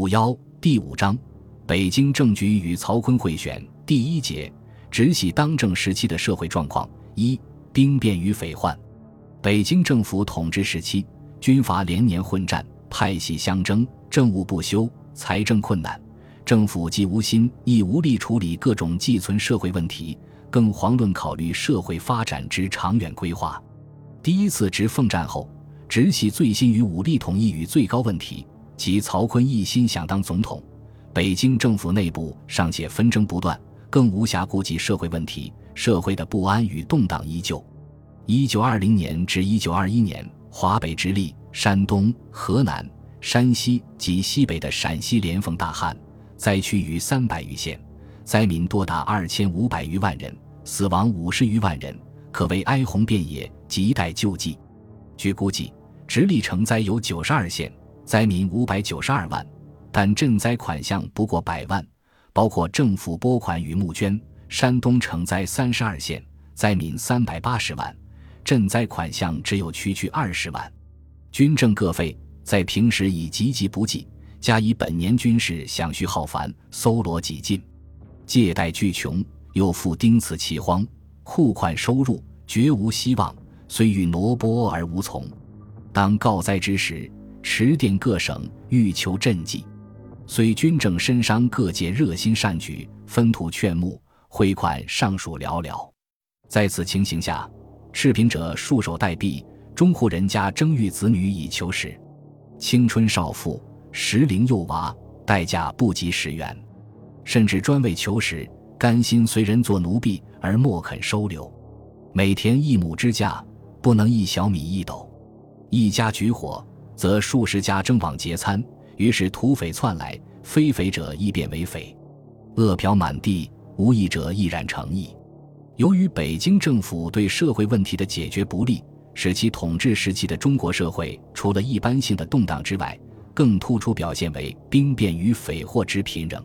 五幺第五章，北京政局与曹锟会选第一节，直系当政时期的社会状况一兵变与匪患。北京政府统治时期，军阀连年混战，派系相争，政务不休，财政困难，政府既无心亦无力处理各种寄存社会问题，更遑论考虑社会发展之长远规划。第一次直奉战后，直系最新于武力统一与最高问题。即曹锟一心想当总统，北京政府内部尚且纷争不断，更无暇顾及社会问题，社会的不安与动荡依旧。一九二零年至一九二一年，华北直隶、山东、河南、山西及西北的陕西连逢大旱，灾区逾三百余县，灾民多达二千五百余万人，死亡五十余万人，可谓哀鸿遍野，亟待救济。据估计，直隶成灾有九十二县。灾民五百九十二万，但赈灾款项不过百万，包括政府拨款与募捐。山东承灾三十二县，灾民三百八十万，赈灾款项只有区区二十万。军政各费在平时已急急不济，加以本年军事饷需浩繁，搜罗几尽，借贷巨穷，又复丁此其荒，库款收入绝无希望，虽欲挪拨而无从。当告灾之时。驰电各省欲求赈济，虽军政深商，各界热心善举，分土劝募，汇款尚属寥寥。在此情形下，赤贫者束手待毙，中户人家争育子女以求食。青春少妇、适龄幼娃，代价不及十元，甚至专为求食，甘心随人做奴婢，而莫肯收留。每田一亩之价，不能一小米一斗。一家举火。则数十家争往劫参，于是土匪窜来，非匪者亦变为匪，恶殍满地，无义者亦然成义。由于北京政府对社会问题的解决不力，使其统治时期的中国社会除了一般性的动荡之外，更突出表现为兵变与匪祸之频仍。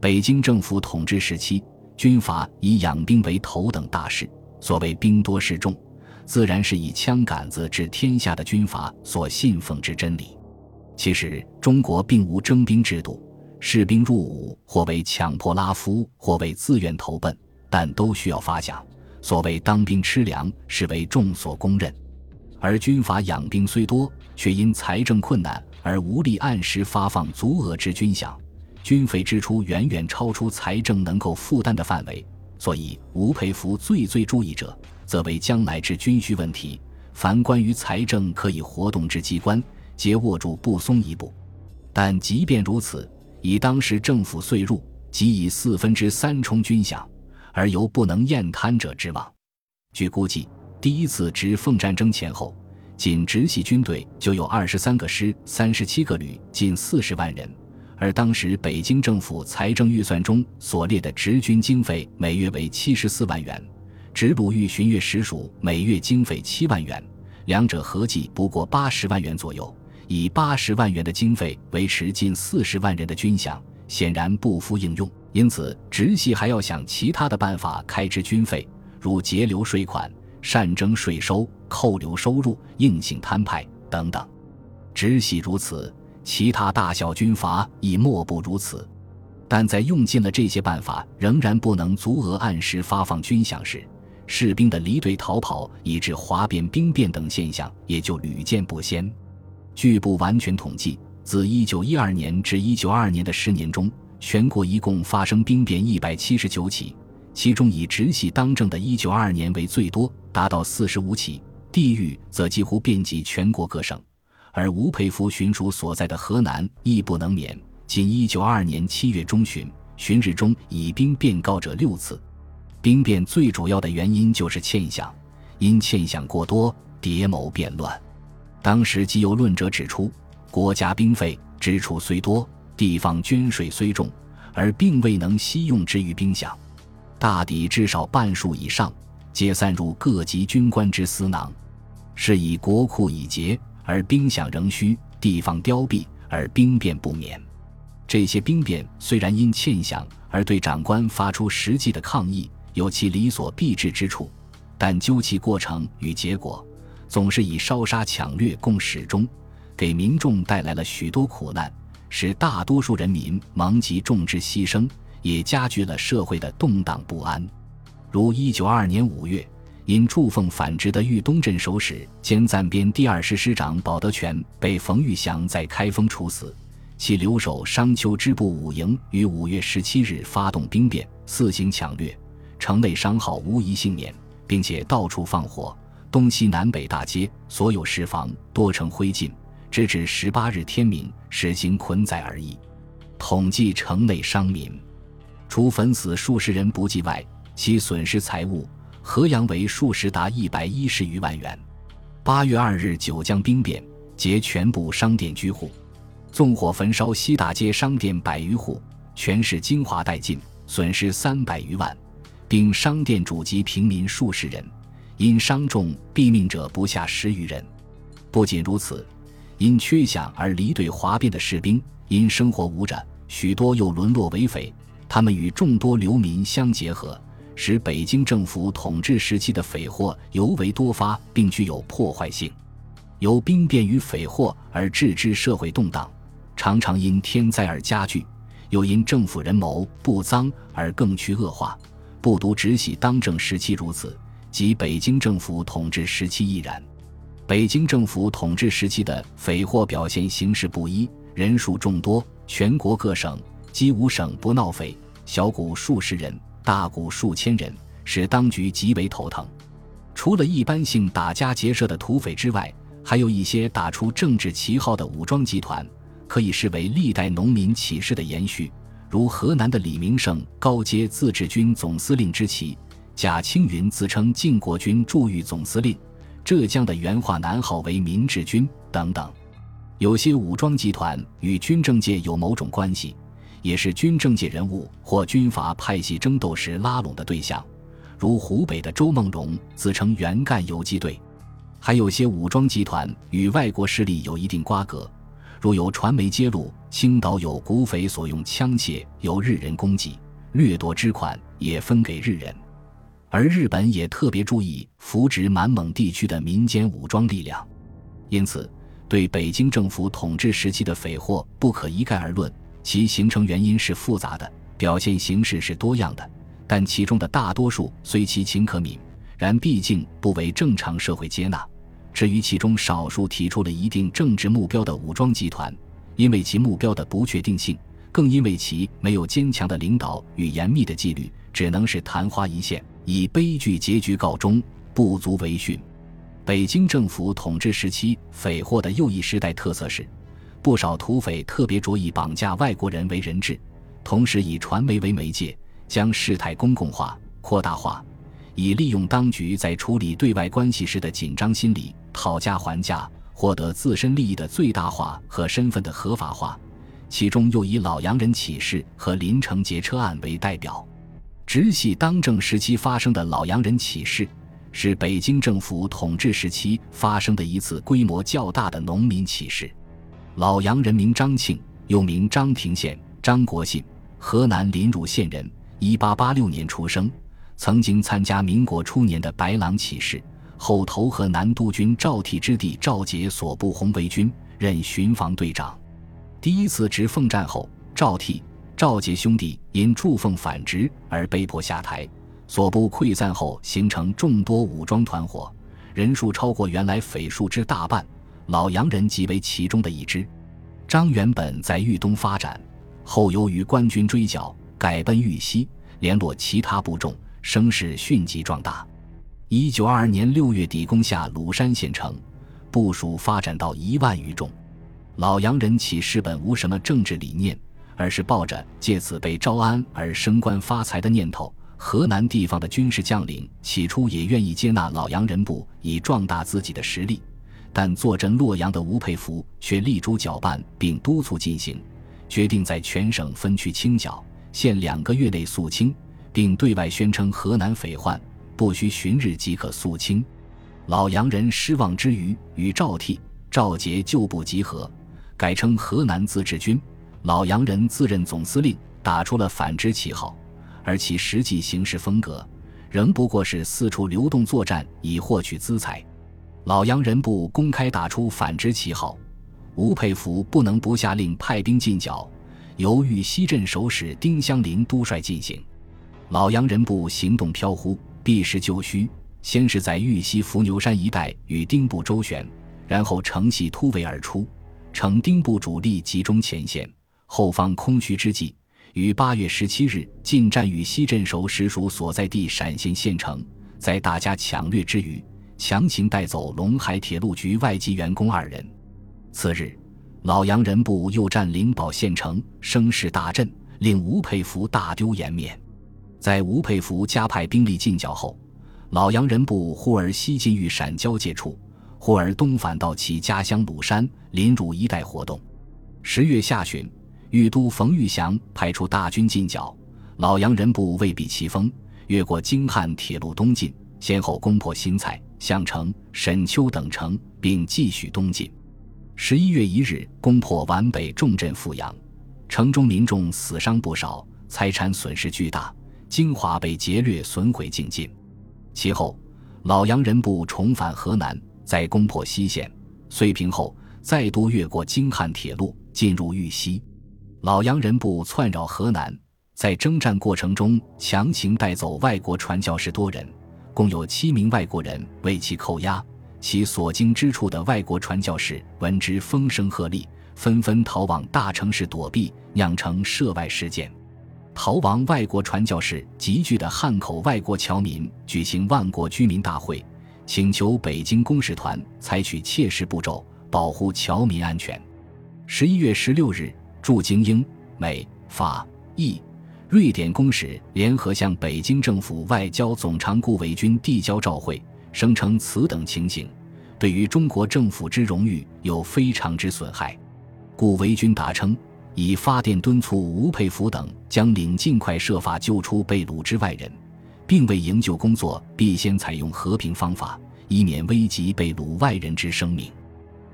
北京政府统治时期，军阀以养兵为头等大事，所谓兵多势众。自然是以枪杆子治天下的军阀所信奉之真理。其实中国并无征兵制度，士兵入伍或为强迫拉夫，或为自愿投奔，但都需要发饷。所谓当兵吃粮，是为众所公认。而军阀养兵虽多，却因财政困难而无力按时发放足额之军饷，军费支出远远超出财政能够负担的范围。所以吴佩孚最最注意者。则为将来之军需问题，凡关于财政可以活动之机关，皆握住不松一步。但即便如此，以当时政府岁入即以四分之三充军饷，而犹不能验贪者之望。据估计，第一次直奉战争前后，仅直系军队就有二十三个师、三十七个旅，近四十万人。而当时北京政府财政预算中所列的直军经费，每月为七十四万元。直鲁豫巡阅实属每月经费七万元，两者合计不过八十万元左右。以八十万元的经费维持近四十万人的军饷，显然不敷应用。因此，直系还要想其他的办法开支军费，如节流税款、善征税收、扣留收入、硬性摊派等等。直系如此，其他大小军阀亦莫不如此。但在用尽了这些办法，仍然不能足额按时发放军饷时，士兵的离队逃跑，以致哗变、兵变等现象也就屡见不鲜。据不完全统计，自1912年至1922年的十年中，全国一共发生兵变179起，其中以直系当政的1922年为最多，达到45起，地域则几乎遍及全国各省。而吴佩孚巡署所在的河南亦不能免，仅1922年7月中旬，巡日中以兵变告者六次。兵变最主要的原因就是欠饷，因欠饷过多，谍谋变乱。当时即有论者指出，国家兵费支出虽多，地方捐税虽重，而并未能悉用之于兵饷，大抵至少半数以上，皆散入各级军官之私囊，是以国库已竭，而兵饷仍需，地方凋敝，而兵变不免。这些兵变虽然因欠饷而对长官发出实际的抗议。有其理所必至之处，但究其过程与结果，总是以烧杀抢掠共始终，给民众带来了许多苦难，使大多数人民蒙极众之牺牲，也加剧了社会的动荡不安。如一九二二年五月，因祝奉反直的豫东镇守使兼暂编第二师师长保德全被冯玉祥在开封处死，其留守商丘支部五营于五月十七日发动兵变，四行抢掠，城内商号无一幸免，并且到处放火，东西南北大街所有市房多成灰烬。直至十八日天明，实行捆载而已。统计城内商民，除焚死数十人不计外，其损失财物，河阳为数十达一百一十余万元。八月二日，九江兵变，劫全部商店居户，纵火焚烧西大街商店百余户，全市精华殆尽，损失三百余万，并商店主及平民数十人，因伤重毙命者不下十余人。不仅如此。因缺饷而离队哗变的士兵，因生活无着，许多又沦落为匪。他们与众多流民相结合，使北京政府统治时期的匪祸尤为多发，并具有破坏性。由兵变与匪祸而致之社会动荡，常常因天灾而加剧，又因政府人谋不臧而更趋恶化。不独直系当政时期如此，即北京政府统治时期亦然。北京政府统治时期的匪祸表现形式不一，人数众多，全国各省几无省不闹匪，小股数十人，大股数千人，使当局极为头疼。除了一般性打家劫舍的土匪之外，还有一些打出政治旗号的武装集团，可以视为历代农民起事的延续。如河南的李明胜高阶自治军总司令之旗，贾青云自称靖国军驻豫总司令。浙江的原话南号为民治军等等，有些武装集团与军政界有某种关系，也是军政界人物或军阀派系争斗时拉拢的对象。如湖北的周梦荣自称原赣游击队，还有些武装集团与外国势力有一定瓜葛。如有传媒揭露青岛有古匪所用枪械由日人供给，掠夺之款也分给日人。而日本也特别注意扶植满蒙地区的民间武装力量，因此对北京政府统治时期的匪祸不可一概而论，其形成原因是复杂的，表现形式是多样的。但其中的大多数虽其情可悯，然毕竟不为正常社会接纳。至于其中少数提出了一定政治目标的武装集团，因为其目标的不确定性，更因为其没有坚强的领导与严密的纪律，只能是昙花一现。以悲剧结局告终，不足为训。北京政府统治时期匪祸的又一时代特色是，不少土匪特别着意绑架外国人为人质，同时以传媒为媒介，将事态公共化、扩大化，以利用当局在处理对外关系时的紧张心理，讨价还价，获得自身利益的最大化和身份的合法化。其中又以老洋人起事和林城劫车案为代表。直系当政时期发生的老洋人起事，是北京政府统治时期发生的一次规模较大的农民起事。老杨人名张庆，又名张廷宪、张国信，河南临汝县人，一八八六年出生。曾经参加民国初年的白狼起事，后投河南督军赵悌之弟赵杰所部红卫军，任巡防队长。第一次直奉战后，赵悌。赵杰兄弟因祝奉反直而被迫下台，所部溃散后形成众多武装团伙，人数超过原来匪数之大半。老洋人即为其中的一支。张原本在豫东发展，后由于官军追剿，改奔豫西，联络其他部众，声势迅即壮大。一九二二年六月底攻下鲁山县城，部署发展到一万余众。老洋人起事本无什么政治理念。而是抱着借此被招安而升官发财的念头，河南地方的军事将领起初也愿意接纳老洋人部以壮大自己的实力，但坐镇洛阳的吴佩孚却力主搅拌并督促进行，决定在全省分区清剿，限两个月内肃清，并对外宣称河南匪患不需旬日即可肃清。老洋人失望之余，与赵替、赵杰旧部集合，改称河南自治军。老洋人自任总司令，打出了反之旗号，而其实际行事风格仍不过是四处流动作战以获取资财。老洋人部公开打出反之旗号，吴佩孚不能不下令派兵进剿，由豫西镇守使丁香林督率进行。老杨人部行动飘忽，避实就虚，先是在豫西伏牛山一带与丁部周旋，然后乘隙突围而出，乘丁部主力集中前线，后方空虚之际，于八月十七日进占豫西镇守使署所在地陕县县城，在大家抢掠之余，强行带走陇海铁路局外籍员工二人。次日，老杨人部又占灵宝县城，声势大振，令吴佩孚大丢颜面。在吴佩孚加派兵力进剿后，老杨人部忽而西进豫陕交界处，忽而东返到其家乡鲁山、临汝一带活动。十月下旬，豫都冯玉祥派出大军进剿，老杨人部未避其锋，越过京汉铁路东进，先后攻破新蔡、项城、沈丘等城，并继续东进。十一月一日，攻破皖北重镇阜阳，城中民众死伤不少，财产损失巨大，精华被劫掠损毁尽尽。其后，老杨人部重返河南，在攻破西县、遂平后，再度越过京汉铁路，进入豫西。老杨人部窜扰河南，在征战过程中强行带走外国传教士多人，共有七名外国人为其扣押。其所经之处的外国传教士闻之风声鹤唳，纷纷逃往大城市躲避，酿成涉外事件。逃亡外国传教士集聚的汉口外国侨民举行万国居民大会，请求北京公使团采取切实步骤保护侨民安全。十一月十六日，驻京英、美、法、意、瑞典公使联合向北京政府外交总长顾维钧递交照会。声称此等情形，对于中国政府之荣誉有非常之损害。顾维钧答称，已发电敦促吴佩孚等将领尽快设法救出被掳之外人，并为营救工作必先采用和平方法，以免危及被掳外人之生命。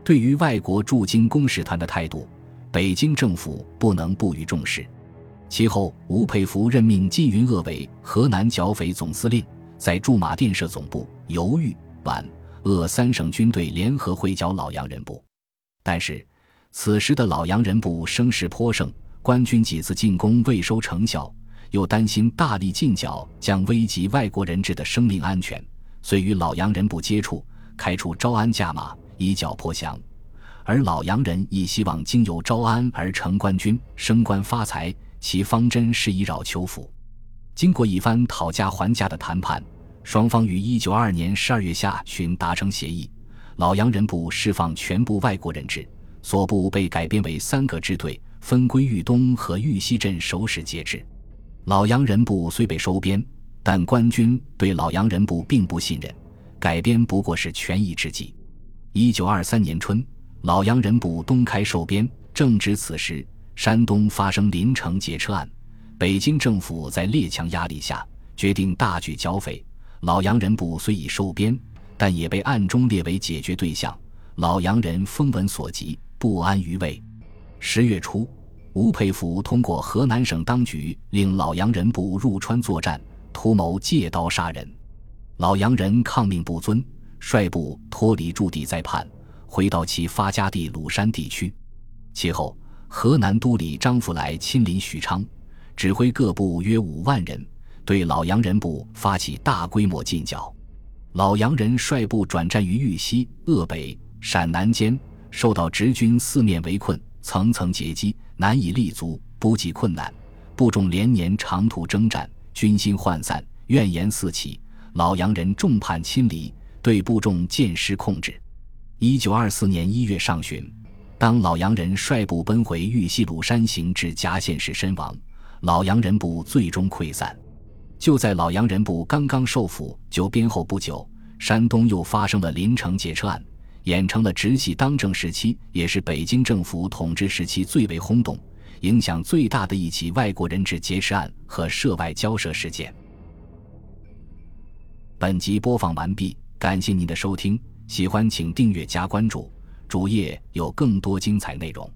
对于外国驻京公使团的态度，北京政府不能不予重视。其后，吴佩孚任命靳云鄂为河南剿匪总司令。在驻马店设总部，犹豫皖鄂三省军队联合会剿老杨人部，但是此时的老杨人部声势颇盛，官军几次进攻未收成效，又担心大力进剿将危及外国人质的生命安全，遂与老杨人部接触，开出招安价码，以剿破降。而老杨人亦希望经由招安而成官军，升官发财，其方针是以扰求府。经过一番讨价还价的谈判，双方于一九二年十二月下旬达成协议。老杨人部释放全部外国人质，所部被改编为三个支队，分归豫东和豫西镇守使节制。老杨人部虽被收编，但官军对老杨人部并不信任，改编不过是权宜之计。一九二三年春，老杨人部东开收编，正值此时，山东发生临城劫车案。北京政府在列强压力下决定大举剿匪，老杨人部虽已收编，但也被暗中列为解决对象。老杨人风闻所及，不安于位。十月初，吴佩孚通过河南省当局令老杨人部入川作战，图谋借刀杀人。老杨人抗命不遵，率部脱离驻地再叛，回到其发家地鲁山地区。其后，河南都理张福来亲临许昌。指挥各部约五万人，对老杨人部发起大规模进剿。老杨人率部转战于豫西、鄂北、陕南间，受到直军四面围困，层层截击，难以立足，补给困难。部众连年长途征战，军心涣散，怨言四起。老杨人众叛亲离，对部众渐失控制。一九二四年一月上旬，当老洋人率部奔回豫西鲁山行至夹县时身亡。老洋人部最终溃散。就在老洋人部刚刚受俘就编后不久，山东又发生了临城劫车案，演成了直系当政时期，也是北京政府统治时期最为轰动、影响最大的一起外国人质劫持案和涉外交涉事件。本集播放完毕，感谢您的收听，喜欢请订阅加关注，主页有更多精彩内容。